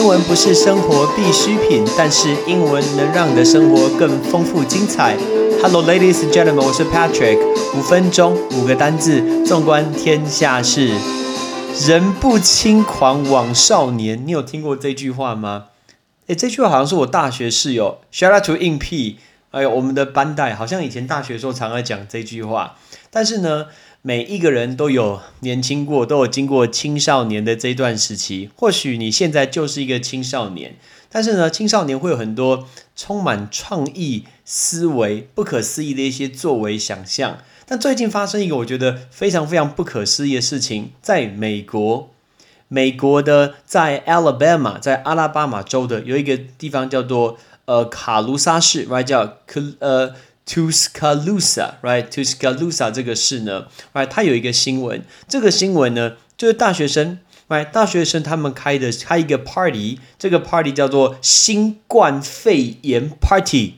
英文不是生活必需品，但是英文能让你的生活更丰富精彩。Hello, ladies and gentlemen，我是 Patrick。五分钟，五个单字，纵观天下事。人不轻狂枉少年，你有听过这句话吗？诶，这句话好像是我大学室友 Shout out to In P，哎呦，我们的班代好像以前大学时候常常讲这句话。但是呢，每一个人都有年轻过，都有经过青少年的这段时期。或许你现在就是一个青少年，但是呢，青少年会有很多充满创意思维、不可思议的一些作为想象。但最近发生一个我觉得非常非常不可思议的事情，在美国，美国的在 Alabama，在阿拉巴马州的有一个地方叫做呃卡卢萨市，right 叫呃。Tuscaloosa，right？Tuscaloosa 这个市呢，right？它有一个新闻，这个新闻呢，就是大学生，right？大学生他们开的开一个 party，这个 party 叫做新冠肺炎 party。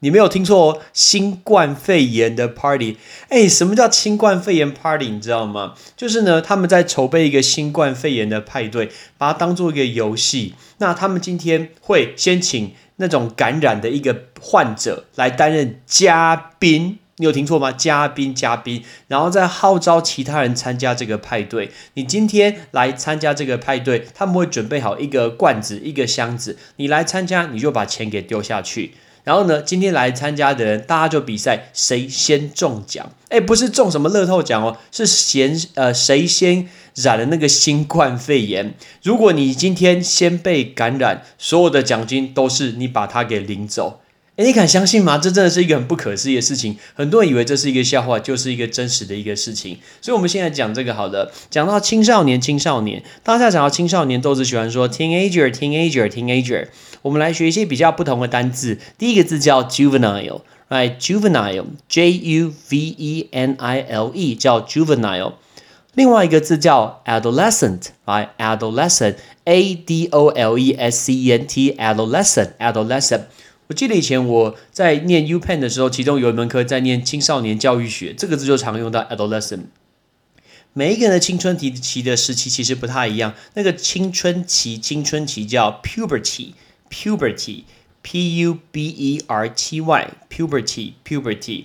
你没有听错哦，新冠肺炎的 party。哎，什么叫新冠肺炎 party？你知道吗？就是呢，他们在筹备一个新冠肺炎的派对，把它当做一个游戏。那他们今天会先请。那种感染的一个患者来担任嘉宾，你有听错吗？嘉宾，嘉宾，然后再号召其他人参加这个派对。你今天来参加这个派对，他们会准备好一个罐子、一个箱子，你来参加，你就把钱给丢下去。然后呢，今天来参加的人，大家就比赛谁先中奖。哎，不是中什么乐透奖哦，是先呃谁先染了那个新冠肺炎。如果你今天先被感染，所有的奖金都是你把它给领走。哎，你敢相信吗？这真的是一个很不可思议的事情。很多人以为这是一个笑话，就是一个真实的一个事情。所以，我们现在讲这个好了。讲到青少年，青少年，大家讲到青少年，都只喜欢说 teenager，teenager，teenager。我们来学一些比较不同的单字。第一个字叫 juvenile，right？juvenile，j u v e n i l e，叫 juvenile。另外一个字叫 adolescent，right？adolescent，a d o l e s c e n t，adolescent，adolescent。我记得以前我在念 U Penn 的时候，其中有一门课在念青少年教育学，这个字就常用到 adolescent。每一个人的青春期的时期其实不太一样，那个青春期，青春期叫 puberty，puberty，p u b e r t y，puberty，puberty。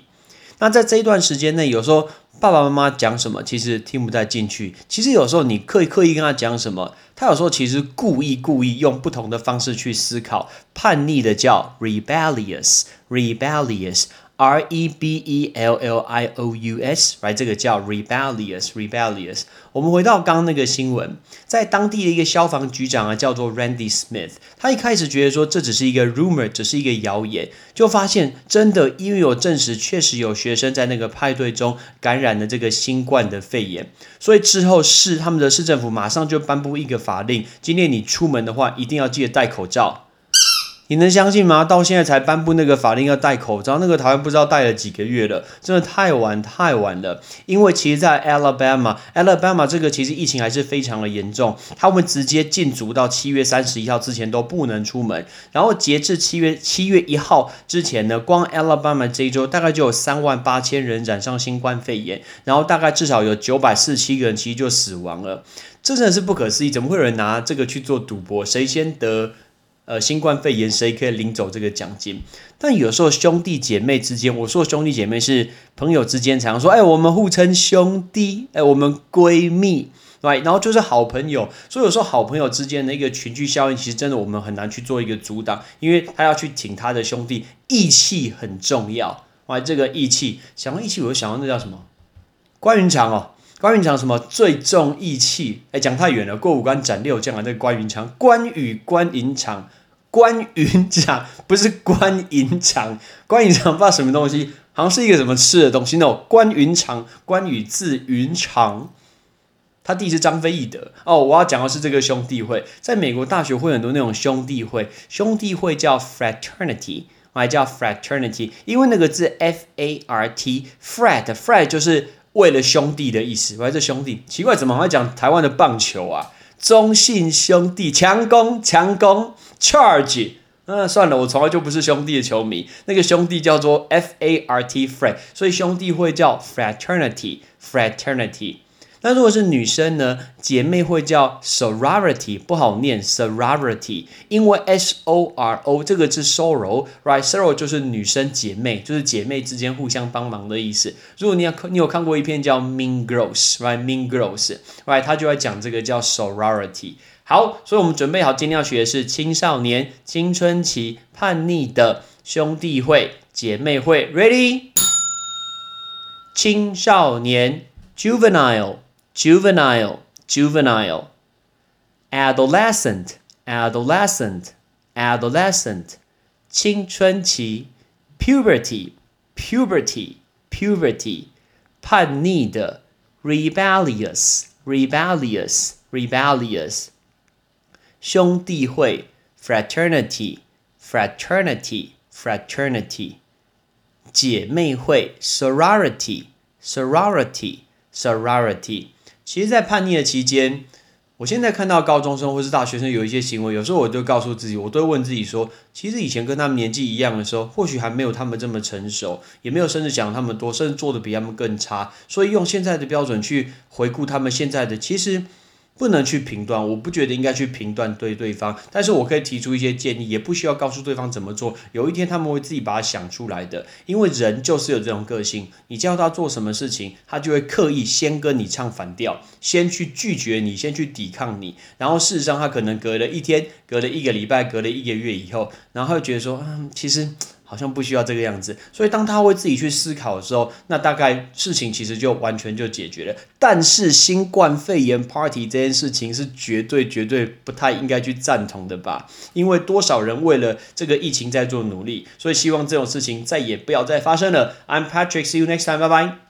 那在这一段时间内，有时候。爸爸妈妈讲什么，其实听不太进去。其实有时候你刻意刻意跟他讲什么，他有时候其实故意故意用不同的方式去思考。叛逆的叫 rebellious，rebellious。R E B E L L I O U S，right？这个叫 rebellious，rebellious。我们回到刚刚那个新闻，在当地的一个消防局长啊，叫做 Randy Smith，他一开始觉得说这只是一个 rumor，只是一个谣言，就发现真的因为有证实，确实有学生在那个派对中感染了这个新冠的肺炎，所以之后市他们的市政府马上就颁布一个法令，今天你出门的话，一定要记得戴口罩。你能相信吗？到现在才颁布那个法令要戴口罩，那个台湾不知道戴了几个月了，真的太晚太晚了。因为其实，在 Alabama，Alabama 这个其实疫情还是非常的严重，他们直接禁足到七月三十一号之前都不能出门。然后截至七月七月一号之前呢，光 Alabama 这一周大概就有三万八千人染上新冠肺炎，然后大概至少有九百四十七个人其实就死亡了，这真的是不可思议，怎么会有人拿这个去做赌博？谁先得？呃，新冠肺炎谁可以领走这个奖金？但有时候兄弟姐妹之间，我说兄弟姐妹是朋友之间，常说，哎，我们互称兄弟，哎，我们闺蜜，对，然后就是好朋友。所以有时候好朋友之间的一个群聚效应，其实真的我们很难去做一个阻挡，因为他要去挺他的兄弟，义气很重要。哇，这个义气，想到义气，我就想到那叫什么？关云长哦。关云长什么最重义气？哎，讲太远了。过五关斩六将啊，这个关云长，关羽关云长，关云长不是关云长，关云长不知道什么东西，好像是一个什么吃的东西。那关云长，关羽字云长，他弟是张飞翼德。哦，我要讲的是这个兄弟会，在美国大学会很多那种兄弟会，兄弟会叫 fraternity，还叫 fraternity，因为那个字 f a r t，frat，frat 就是。为了兄弟的意思，我这兄弟奇怪，怎么还讲台湾的棒球啊？中信兄弟强攻强攻 charge，那算了，我从来就不是兄弟的球迷。那个兄弟叫做 f a r t frat，所以兄弟会叫 fraternity fraternity。那如果是女生呢，姐妹会叫 sorority，不好念 sorority，因为 s o r o 这个字 sorrow，right？sorrow 就是女生姐妹，就是姐妹之间互相帮忙的意思。如果你要你有看过一篇叫 Mean Girls，right？Mean Girls，right？他就会讲这个叫 sorority。好，所以我们准备好今天要学的是青少年、青春期、叛逆的兄弟会、姐妹会，ready？青少年 juvenile juvenile juvenile adolescent adolescent adolescent 青春期 puberty puberty puberty 叛逆的 rebellious rebellious rebellious 兄弟会 fraternity fraternity fraternity 姐妹会 sorority sorority sorority。 其实，在叛逆的期间，我现在看到高中生或是大学生有一些行为，有时候我就告诉自己，我都会问自己说，其实以前跟他们年纪一样的时候，或许还没有他们这么成熟，也没有甚至讲他们多，甚至做的比他们更差。所以用现在的标准去回顾他们现在的，其实。不能去评断，我不觉得应该去评断对对方，但是我可以提出一些建议，也不需要告诉对方怎么做。有一天他们会自己把它想出来的，因为人就是有这种个性，你叫他做什么事情，他就会刻意先跟你唱反调，先去拒绝你，先去抵抗你，然后事实上他可能隔了一天，隔了一个礼拜，隔了一个月以后，然后他会觉得说，嗯，其实。好像不需要这个样子，所以当他会自己去思考的时候，那大概事情其实就完全就解决了。但是新冠肺炎 party 这件事情是绝对绝对不太应该去赞同的吧？因为多少人为了这个疫情在做努力，所以希望这种事情再也不要再发生了。I'm Patrick，see you next time，拜拜。